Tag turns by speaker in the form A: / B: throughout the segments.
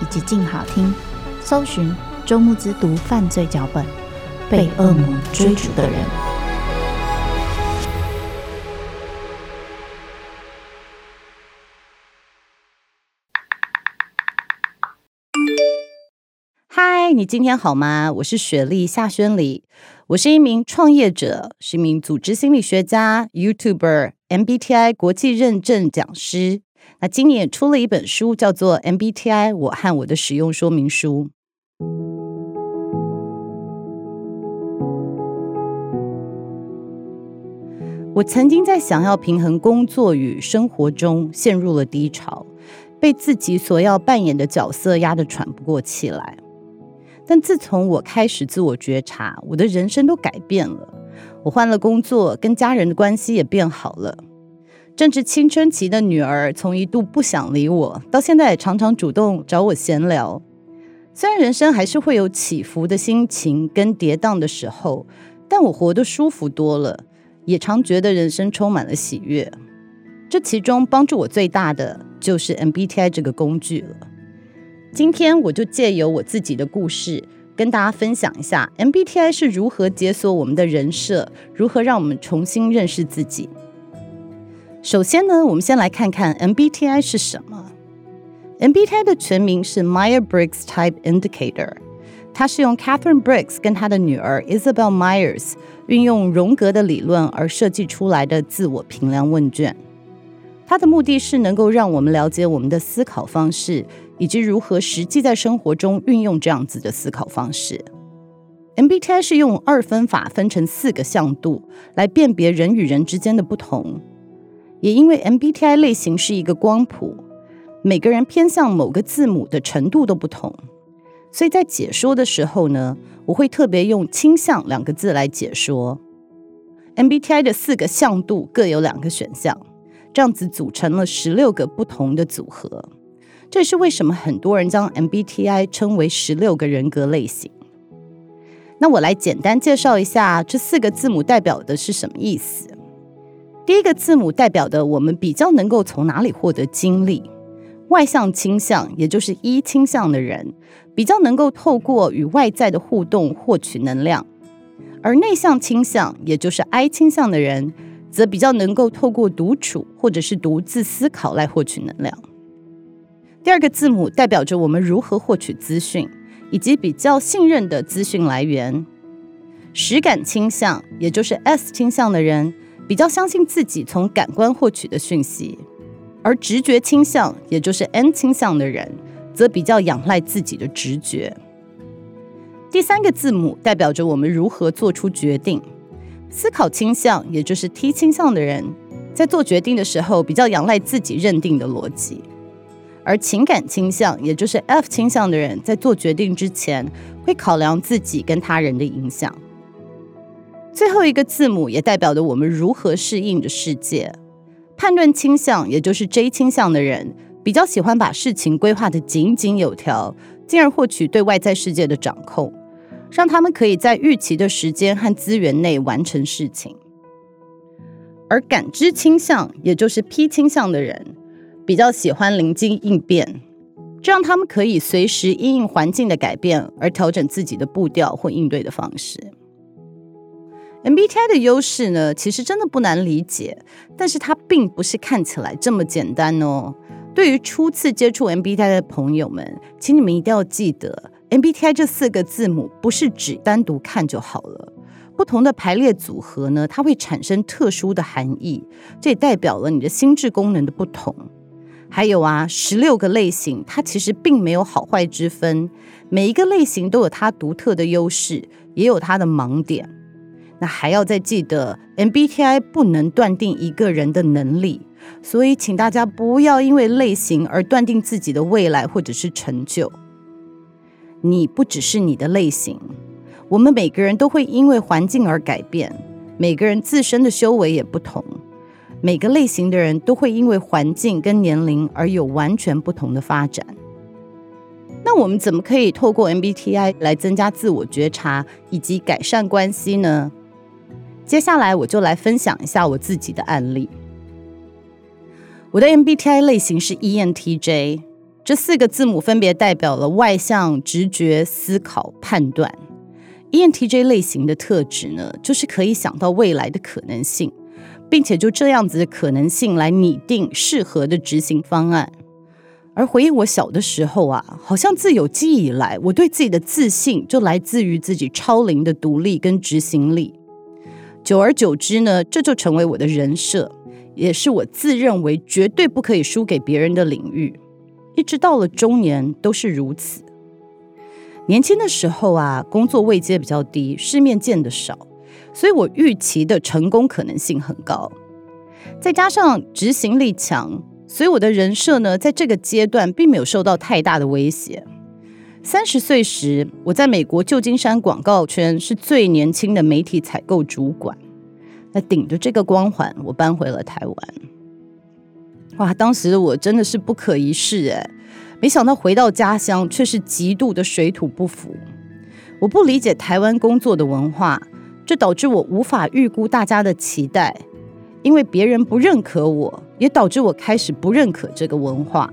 A: 以及静好听，搜寻周慕姿读犯罪脚本，被恶魔追逐的人。
B: 嗨，你今天好吗？我是雪莉夏轩里。我是一名创业者，是一名组织心理学家、YouTuber、MBTI 国际认证讲师。那今年也出了一本书，叫做《MBTI 我和我的使用说明书》。我曾经在想要平衡工作与生活中陷入了低潮，被自己所要扮演的角色压得喘不过气来。但自从我开始自我觉察，我的人生都改变了。我换了工作，跟家人的关系也变好了。正值青春期的女儿，从一度不想理我，到现在也常常主动找我闲聊。虽然人生还是会有起伏的心情跟跌宕的时候，但我活得舒服多了，也常觉得人生充满了喜悦。这其中帮助我最大的，就是 MBTI 这个工具了。今天我就借由我自己的故事，跟大家分享一下 MBTI 是如何解锁我们的人设，如何让我们重新认识自己。首先呢，我们先来看看 MBTI 是什么。MBTI 的全名是 Myers-Briggs Type Indicator，它是用 Catherine Briggs 跟她的女儿 Isabel Myers 运用荣格的理论而设计出来的自我评量问卷。它的目的是能够让我们了解我们的思考方式。以及如何实际在生活中运用这样子的思考方式。MBTI 是用二分法分成四个向度来辨别人与人之间的不同。也因为 MBTI 类型是一个光谱，每个人偏向某个字母的程度都不同，所以在解说的时候呢，我会特别用倾向两个字来解说。MBTI 的四个向度各有两个选项，这样子组成了十六个不同的组合。这是为什么很多人将 MBTI 称为十六个人格类型。那我来简单介绍一下这四个字母代表的是什么意思。第一个字母代表的我们比较能够从哪里获得精力，外向倾向，也就是 E 倾向的人，比较能够透过与外在的互动获取能量；而内向倾向，也就是 I 倾向的人，则比较能够透过独处或者是独自思考来获取能量。第二个字母代表着我们如何获取资讯，以及比较信任的资讯来源。实感倾向，也就是 S 倾向的人，比较相信自己从感官获取的讯息；而直觉倾向，也就是 N 倾向的人，则比较仰赖自己的直觉。第三个字母代表着我们如何做出决定。思考倾向，也就是 T 倾向的人，在做决定的时候，比较仰赖自己认定的逻辑。而情感倾向，也就是 F 倾向的人，在做决定之前会考量自己跟他人的影响。最后一个字母也代表着我们如何适应着世界。判断倾向，也就是 J 倾向的人，比较喜欢把事情规划得井井有条，进而获取对外在世界的掌控，让他们可以在预期的时间和资源内完成事情。而感知倾向，也就是 P 倾向的人，比较喜欢灵机应变，这样他们可以随时因应环境的改变而调整自己的步调或应对的方式。MBTI 的优势呢，其实真的不难理解，但是它并不是看起来这么简单哦。对于初次接触 MBTI 的朋友们，请你们一定要记得，MBTI 这四个字母不是只单独看就好了，不同的排列组合呢，它会产生特殊的含义，这也代表了你的心智功能的不同。还有啊，十六个类型，它其实并没有好坏之分，每一个类型都有它独特的优势，也有它的盲点。那还要再记得，MBTI 不能断定一个人的能力，所以请大家不要因为类型而断定自己的未来或者是成就。你不只是你的类型，我们每个人都会因为环境而改变，每个人自身的修为也不同。每个类型的人都会因为环境跟年龄而有完全不同的发展。那我们怎么可以透过 MBTI 来增加自我觉察以及改善关系呢？接下来我就来分享一下我自己的案例。我的 MBTI 类型是 ENTJ，这四个字母分别代表了外向、直觉、思考、判断。ENTJ 类型的特质呢，就是可以想到未来的可能性。并且就这样子的可能性来拟定适合的执行方案。而回忆我小的时候啊，好像自有记忆以来，我对自己的自信就来自于自己超龄的独立跟执行力。久而久之呢，这就成为我的人设，也是我自认为绝对不可以输给别人的领域。一直到了中年都是如此。年轻的时候啊，工作位阶比较低，世面见得少。所以我预期的成功可能性很高，再加上执行力强，所以我的人设呢，在这个阶段并没有受到太大的威胁。三十岁时，我在美国旧金山广告圈是最年轻的媒体采购主管，那顶着这个光环，我搬回了台湾。哇，当时我真的是不可一世哎，没想到回到家乡却是极度的水土不服。我不理解台湾工作的文化。这导致我无法预估大家的期待，因为别人不认可我，也导致我开始不认可这个文化。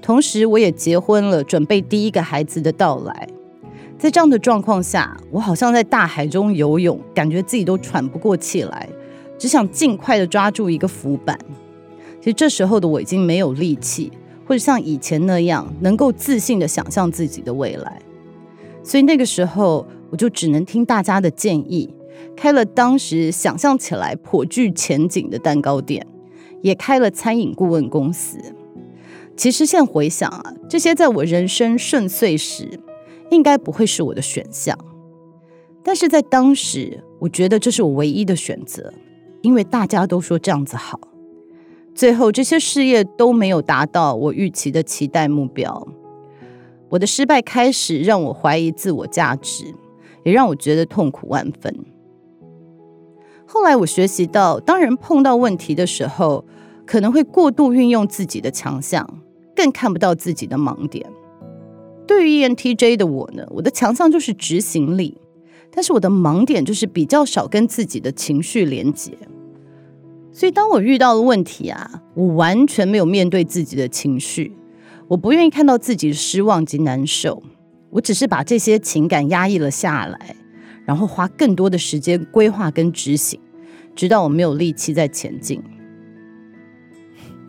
B: 同时，我也结婚了，准备第一个孩子的到来。在这样的状况下，我好像在大海中游泳，感觉自己都喘不过气来，只想尽快的抓住一个浮板。其实这时候的我已经没有力气，或者像以前那样能够自信的想象自己的未来。所以那个时候。我就只能听大家的建议，开了当时想象起来颇具前景的蛋糕店，也开了餐饮顾问公司。其实现在回想啊，这些在我人生顺遂时，应该不会是我的选项。但是在当时，我觉得这是我唯一的选择，因为大家都说这样子好。最后这些事业都没有达到我预期的期待目标，我的失败开始让我怀疑自我价值。也让我觉得痛苦万分。后来我学习到，当人碰到问题的时候，可能会过度运用自己的强项，更看不到自己的盲点。对于 ENTJ 的我呢，我的强项就是执行力，但是我的盲点就是比较少跟自己的情绪连接。所以当我遇到了问题啊，我完全没有面对自己的情绪，我不愿意看到自己失望及难受。我只是把这些情感压抑了下来，然后花更多的时间规划跟执行，直到我没有力气再前进。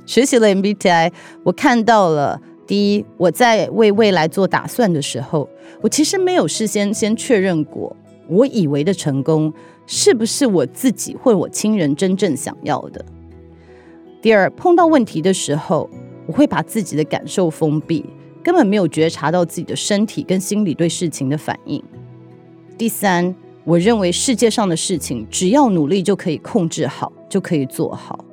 B: 学习了 MBTI，我看到了：第一，我在为未来做打算的时候，我其实没有事先先确认过，我以为的成功是不是我自己或我亲人真正想要的。第二，碰到问题的时候，我会把自己的感受封闭。根本没有觉察到自己的身体跟心理对事情的反应。第三，我认为世界上的事情只要努力就可以控制好，就可以做好。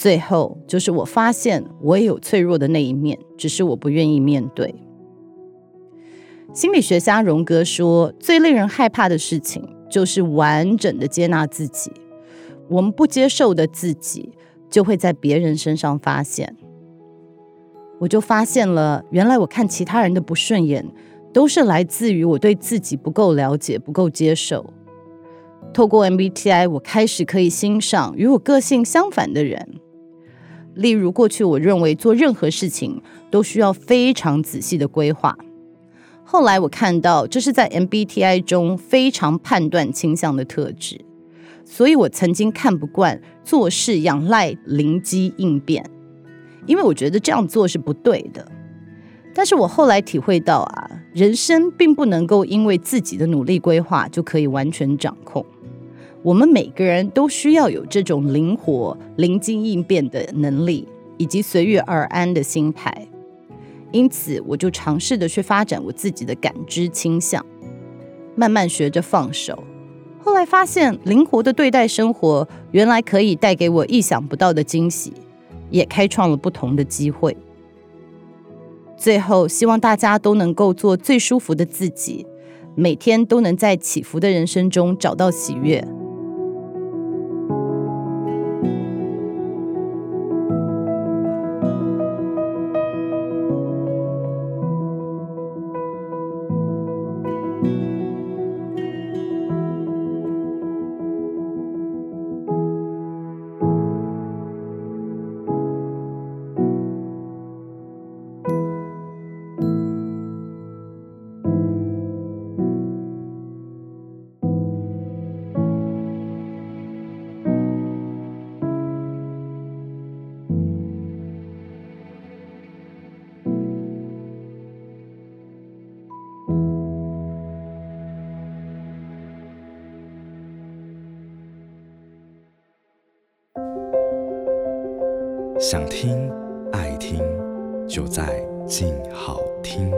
B: 最后就是我发现我也有脆弱的那一面，只是我不愿意面对。心理学家荣格说，最令人害怕的事情就是完整的接纳自己。我们不接受的自己，就会在别人身上发现。我就发现了，原来我看其他人的不顺眼，都是来自于我对自己不够了解、不够接受。透过 MBTI，我开始可以欣赏与我个性相反的人。例如，过去我认为做任何事情都需要非常仔细的规划，后来我看到这是在 MBTI 中非常判断倾向的特质，所以我曾经看不惯做事仰赖灵机应变。因为我觉得这样做是不对的，但是我后来体会到啊，人生并不能够因为自己的努力规划就可以完全掌控。我们每个人都需要有这种灵活、灵机应变的能力，以及随遇而安的心态。因此，我就尝试的去发展我自己的感知倾向，慢慢学着放手。后来发现，灵活的对待生活，原来可以带给我意想不到的惊喜，也开创了不同的机会。最后，希望大家都能够做最舒服的自己，每天都能在起伏的人生中找到喜悦。
C: 想听爱听，就在静好听。